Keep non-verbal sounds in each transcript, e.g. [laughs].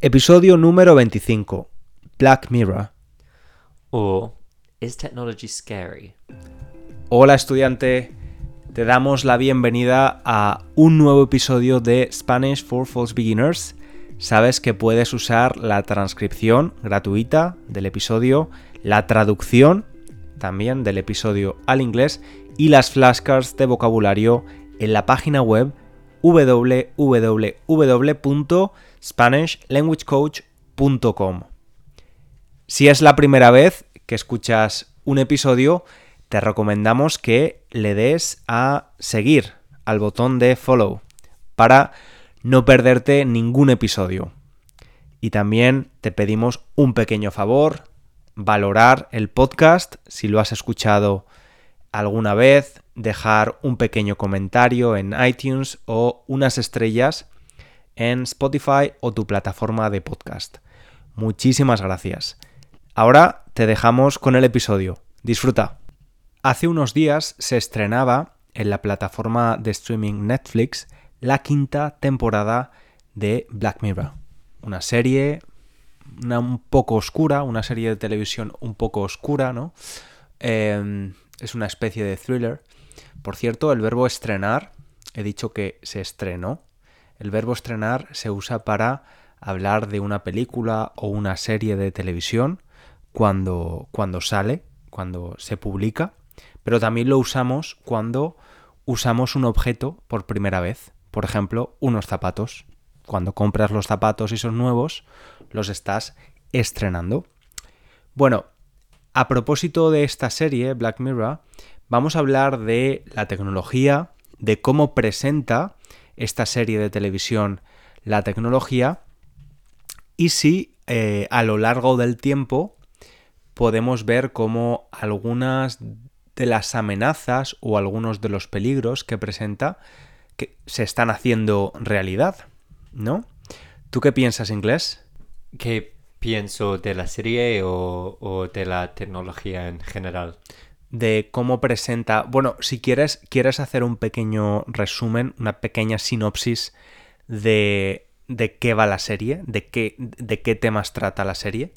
Episodio número 25. Black Mirror. O Is technology scary? Hola estudiante, te damos la bienvenida a un nuevo episodio de Spanish for False Beginners. Sabes que puedes usar la transcripción gratuita del episodio, la traducción también del episodio al inglés y las flashcards de vocabulario en la página web www.spanishlanguagecoach.com. Si es la primera vez que escuchas un episodio, te recomendamos que le des a seguir al botón de follow para no perderte ningún episodio. Y también te pedimos un pequeño favor, valorar el podcast si lo has escuchado alguna vez, dejar un pequeño comentario en iTunes o unas estrellas en Spotify o tu plataforma de podcast. Muchísimas gracias. Ahora te dejamos con el episodio. Disfruta. Hace unos días se estrenaba en la plataforma de streaming Netflix la quinta temporada de Black Mirror. Una serie una un poco oscura, una serie de televisión un poco oscura, ¿no? Em, es una especie de thriller. Por cierto, el verbo estrenar, he dicho que se estrenó. El verbo estrenar se usa para hablar de una película o una serie de televisión cuando, cuando sale, cuando se publica, pero también lo usamos cuando usamos un objeto por primera vez. Por ejemplo, unos zapatos. Cuando compras los zapatos y son nuevos, los estás estrenando. Bueno, a propósito de esta serie, Black Mirror, vamos a hablar de la tecnología, de cómo presenta esta serie de televisión la tecnología y si eh, a lo largo del tiempo podemos ver cómo algunas de las amenazas o algunos de los peligros que presenta que se están haciendo realidad, ¿no? ¿Tú qué piensas, inglés? ¿Qué pienso de la serie o, de la tecnología en general? De cómo presenta. Bueno, si quieres, quieres hacer un pequeño resumen, una pequeña sinopsis de, de qué va la serie, de qué, de qué temas trata la serie.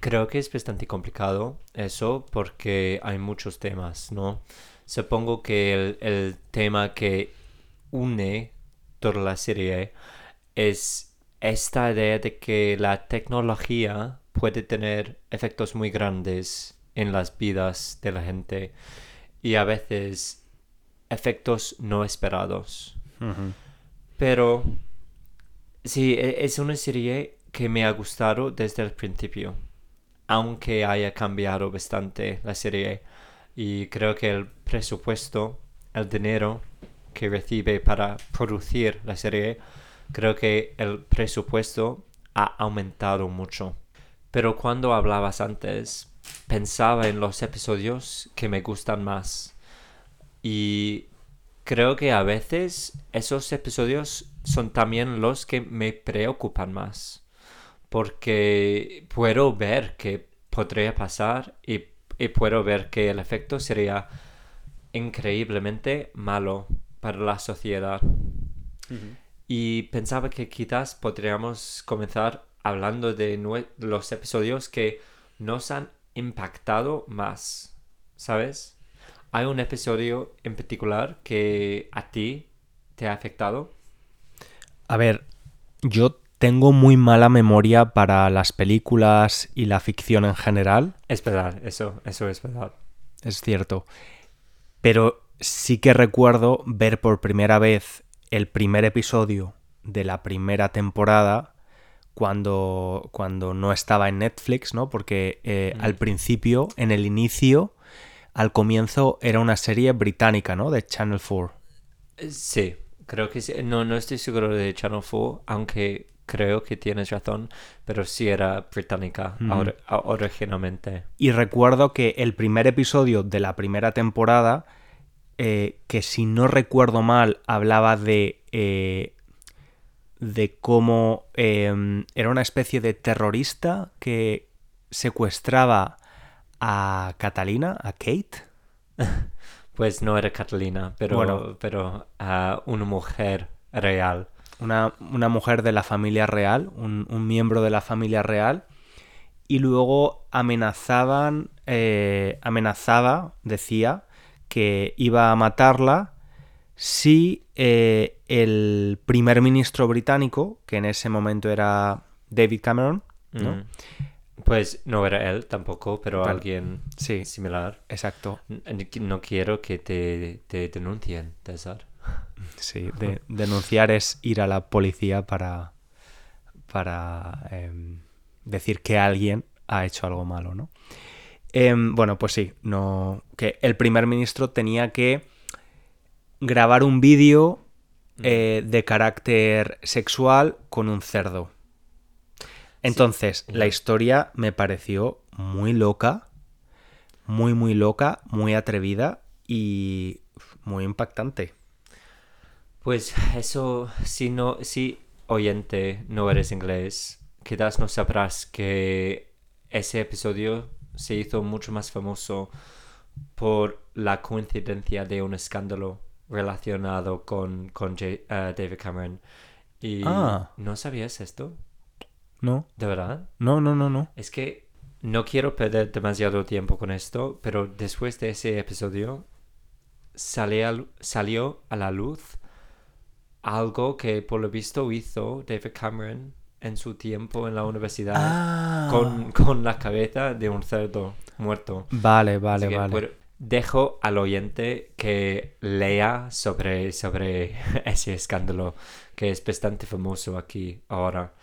Creo que es bastante complicado eso porque hay muchos temas, ¿no? Supongo que el, el tema que une toda la serie es esta idea de que la tecnología puede tener efectos muy grandes en las vidas de la gente y a veces efectos no esperados. Pero sí, e, es una serie que me ha gustado desde el principio, aunque haya cambiado bastante la serie y creo que el presupuesto, el dinero que recibe para producir la serie creo que el presupuesto ha aumentado mucho. Pero cuando hablabas antes, pensaba en los episodios que me gustan más. Y creo que a veces esos episodios son también los que me preocupan más. Porque puedo ver que podría pasar y, puedo ver que el efecto sería increíblemente malo para la sociedad. Y pensaba que quizás podríamos comenzar hablando de los episodios que nos han impactado más, ¿sabes? ¿Hay un episodio en particular que a ti te ha afectado? A ver, yo tengo muy mala memoria para las películas y la ficción en general. Es verdad, eso, eso es verdad. Es cierto. Pero sí que recuerdo ver por primera vez el primer episodio de la primera temporada cuando, cuando no estaba en Netflix, ¿no? Porque eh, al principio, en el inicio, al comienzo era una serie británica, ¿no? De Channel 4. Eh, sí, creo que sí. No, no estoy seguro de Channel 4, aunque creo que tienes razón, pero sí era británica originalmente. Y recuerdo que el primer episodio de la primera temporada eh, que si no recuerdo mal hablaba de, eh, de cómo em, era una especie de terrorista que secuestraba a Catalina, a Kate. [laughs] Pues no era Catalina, pero, pero a una mujer real. una, una mujer de la familia real, un, un miembro de la familia real, y luego amenazaban, eh, amenazaba, decía, que iba a matarla si eh, el primer ministro británico, que en ese momento era David Cameron, ¿no? Mm. Pues no era él tampoco, pero alguien Sí, similar. exacto. No quiero que te, te denuncien, César. Sí, de- denunciar es ir a la policía para, para em, decir que alguien ha hecho algo malo, ¿no? Em, bueno, pues sí, no, que el primer ministro tenía que grabar un vídeo eh, de carácter sexual con un cerdo. Entonces, la historia me pareció muy loca, muy, muy loca, muy atrevida y muy impactante. Pues eso, si no, si oyente no eres inglés, quizás no sabrás que ese episodio se hizo mucho más famoso por la coincidencia de un escándalo relacionado con, con J- eh, David Cameron. Y Ah. ¿no sabías esto? No, ¿De verdad? no, no, no, no. Es que no quiero perder demasiado tiempo con esto, pero después de ese episodio salió, al- salió a la luz algo que por lo visto hizo David Cameron en su tiempo en la universidad Ah. con, con la cabeza de un cerdo muerto. Vale, vale, vale. bueno, dejo al oyente que lea sobre, sobre [laughs] ese escándalo que es bastante famoso aquí ahora.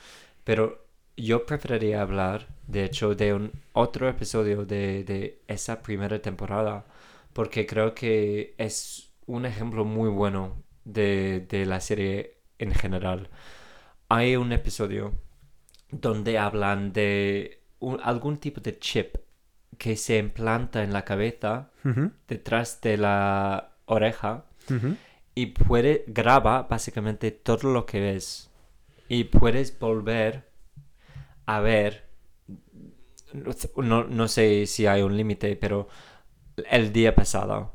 Pero yo preferiría hablar, de hecho, de un otro episodio de, de esa primera temporada, porque creo que es un ejemplo muy bueno de, de la serie en general. Hay un episodio donde hablan de un- algún tipo de chip que se implanta en la cabeza detrás de la oreja y puede graba básicamente todo lo que ves y puedes volver a ver no, no sé si hay un límite pero el día pasado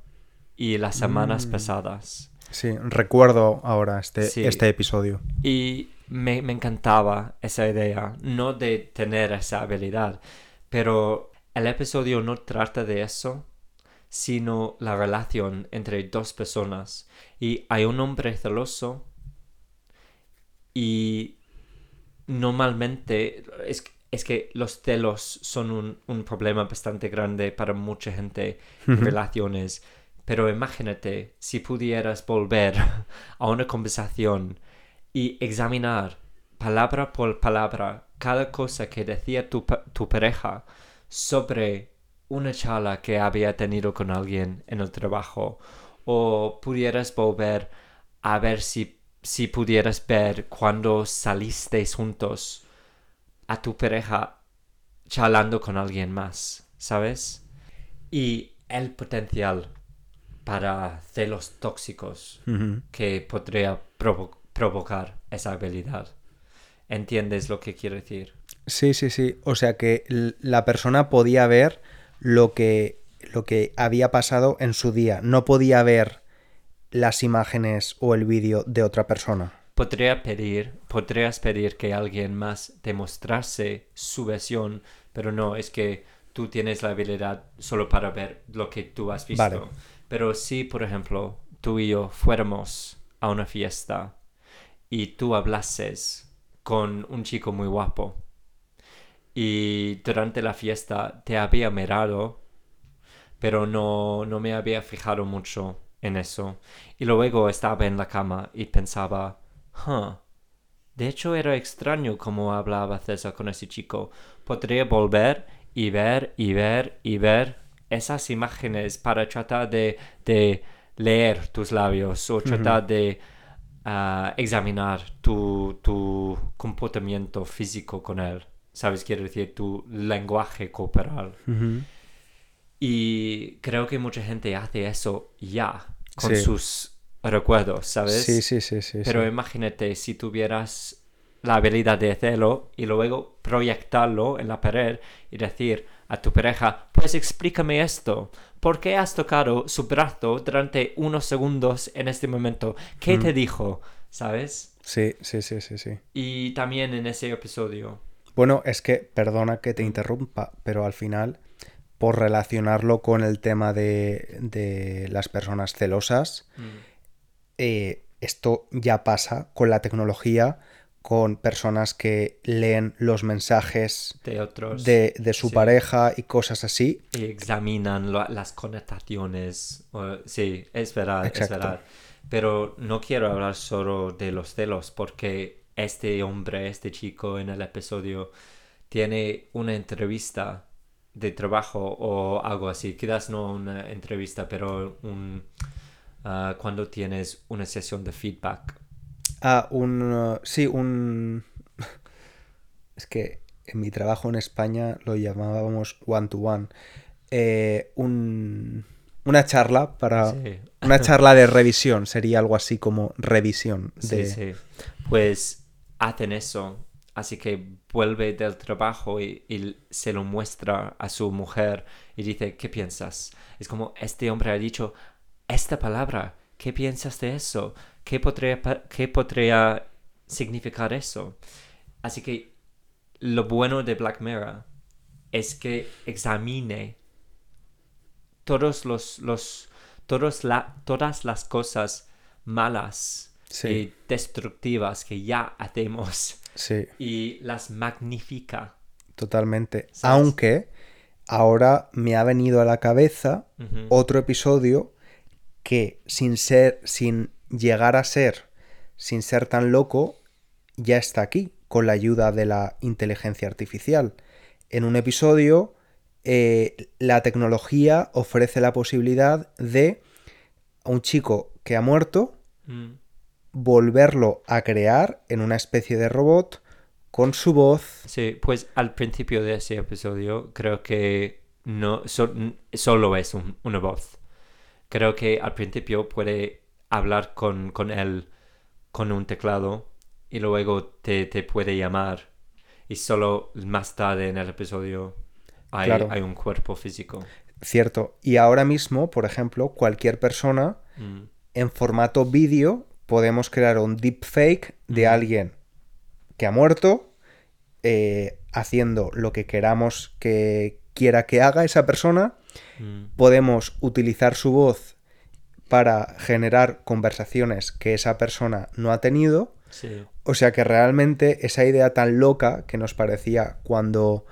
y las semanas Mm. pasadas Sí, recuerdo ahora este, Sí. este episodio. y me, me encantaba esa idea, no de tener esa habilidad, pero el episodio no trata de eso, sino la relación entre dos personas. Y hay un hombre celoso y normalmente es, es que los celos son un, un problema bastante grande para mucha gente en relaciones. Pero imagínate si pudieras volver [laughs] a una conversación y examinar palabra por palabra cada cosa que decía tu, tu pareja sobre una charla que había tenido con alguien en el trabajo o pudieras volver a ver si, si pudieras ver cuando salisteis juntos a tu pareja charlando con alguien más, ¿sabes? Y el potencial para celos tóxicos que podría provo- provocar esa habilidad. ¿Entiendes lo que quiero decir? Sí, sí, sí. O sea que la persona podía ver lo que, lo que había pasado en su día. No podía ver las imágenes o el vídeo de otra persona. Podría pedir, podrías pedir que alguien más demostrase su versión, pero no, es que tú tienes la habilidad solo para ver lo que tú has visto. Vale. Pero si, por ejemplo, tú y yo fuéramos a una fiesta y tú hablases con un chico muy guapo y durante la fiesta te había mirado, pero no, no me había fijado mucho en eso. Y luego estaba en la cama y pensaba, huh, de hecho era extraño cómo hablaba César con ese chico. Podría volver y ver y ver y ver esas imágenes para tratar de, de leer tus labios o tratar de ah, examinar tu, tu comportamiento físico con él. ¿Sabes? Quiero decir, tu lenguaje corporal. Y creo que mucha gente hace eso ya con Sí. sus recuerdos, ¿sabes? Sí, sí, sí, sí. Pero sí. imagínate si tuvieras la habilidad de hacerlo y luego proyectarlo en la pared y decir a tu pareja, pues explícame esto. ¿Por qué has tocado su brazo durante unos segundos en este momento? ¿Qué Mm. te dijo? ¿sabes? Sí, sí, sí, sí, sí. Y también en ese episodio. Bueno, es que, perdona que te interrumpa, pero al final, por relacionarlo con el tema de, de las personas celosas, Mm, eh, esto ya pasa con la tecnología, con personas que leen los mensajes De otros. de, de su Sí. pareja y cosas así. y examinan lo- las connotaciones. sí, es verdad, es verdad. Pero no quiero hablar solo de los celos porque este hombre, este chico en el episodio tiene una entrevista de trabajo o algo así. Quizás no una entrevista, pero un, ah, cuando tienes una sesión de feedback. Ah, un... uh, sí, un... [laughs] Es que en mi trabajo en España lo llamábamos one-to-one. Eh, un... Una charla para... Sí. [laughs] Una charla de revisión, sería algo así como revisión. De... Sí, sí. Pues hacen eso. Así que vuelve del trabajo y, y se lo muestra a su mujer y dice, ¿qué piensas? Es como, este hombre ha dicho esta palabra. ¿Qué piensas de eso? ¿Qué podría, qué podría significar eso? Así que lo bueno de Black Mirror es que examine todos los, los todos la, todas las cosas malas Sí. y destructivas que ya hacemos Sí, y las magnifica. totalmente. ¿Sabes? Aunque ahora me ha venido a la cabeza otro episodio que sin ser, sin llegar a ser, sin ser tan loco, ya está aquí, con la ayuda de la inteligencia artificial. En un episodio, eh, la tecnología ofrece la posibilidad de a un chico que ha muerto Mm, volverlo a crear en una especie de robot con su voz. Sí, pues al principio de ese episodio creo que no so- solo es un- una voz. Creo que al principio puede hablar con, con él con un teclado y luego te, te puede llamar y solo más tarde en el episodio hay, Claro. hay un cuerpo físico. Cierto. Y ahora mismo, por ejemplo, cualquier persona Mm, en formato vídeo podemos crear un deepfake de Ujú. alguien que ha muerto eh, haciendo lo que queramos que quiera que haga esa persona. mm, Podemos utilizar su voz para generar conversaciones que esa persona no ha tenido. sí. O sea que realmente esa idea tan loca que nos parecía cuando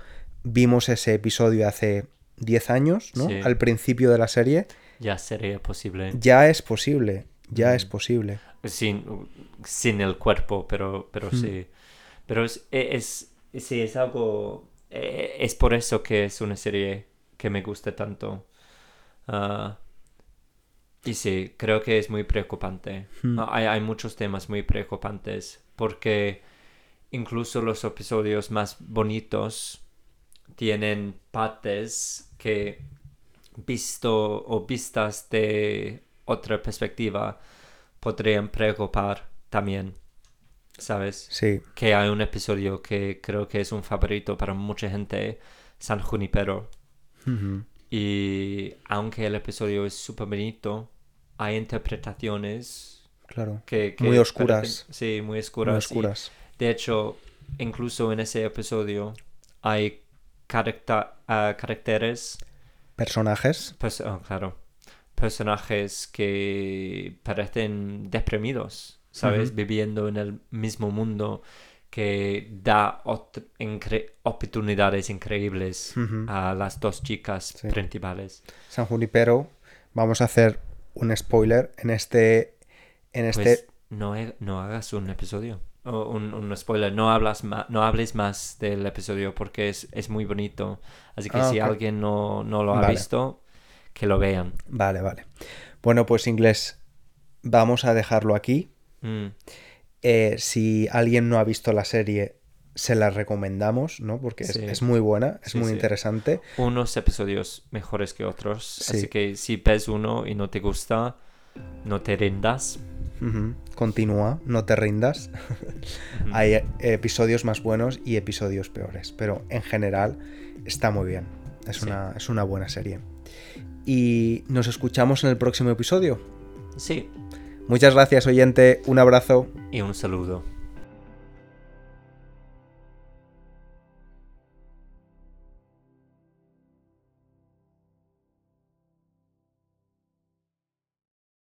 vimos ese episodio hace 10 años, ¿no? Sí. Al principio de la serie, Ya sería posible. ya es posible, ya Mm. es posible. sin, sin el cuerpo, pero, pero Mm. sí. Pero es, es, sí, es algo... eh, Es por eso que es una serie que me gusta tanto. Ah, y sí, creo que es muy preocupante. Mm. Ah, Hay, hay muchos temas muy preocupantes porque incluso los episodios más bonitos tienen partes que visto o vistas de otra perspectiva podrían preocupar también, ¿sabes? Sí, Que hay un episodio que creo que es un favorito para mucha gente, San Junipero. Y aunque el episodio es súper bonito, hay interpretaciones claro. que... que Muy oscuras. parecen- sí, muy oscuras. Muy oscuras. de hecho, incluso en ese episodio hay ah, caracteres Personajes. Pers- oh, claro. Personajes que parecen deprimidos, ¿sabes? Viviendo en el mismo mundo que da incre- oportunidades increíbles a las dos chicas Sí. principales. San Junipero. Vamos a hacer un spoiler en este. En Pues este. no, he- no hagas un episodio. Un, un spoiler. No, hablas no hables más del episodio porque es, es muy bonito. Así que Ah, si alguien no, no lo ha Vale. visto, que lo vean. Vale, vale. Bueno, pues inglés. Vamos a dejarlo aquí. Mm. Eh, si alguien no ha visto la serie, se la recomendamos, ¿no? Porque es, Sí. es muy buena, es Sí, muy sí. interesante. unos episodios mejores que otros. Sí. Así que si ves uno y no te gusta, no te rindas. Continúa, no te rindas. Hay episodios más buenos y episodios peores, pero en general está muy bien. Es, una, es una buena serie. Y nos escuchamos en el próximo episodio. Sí, Muchas gracias oyente, un abrazo. Y un saludo.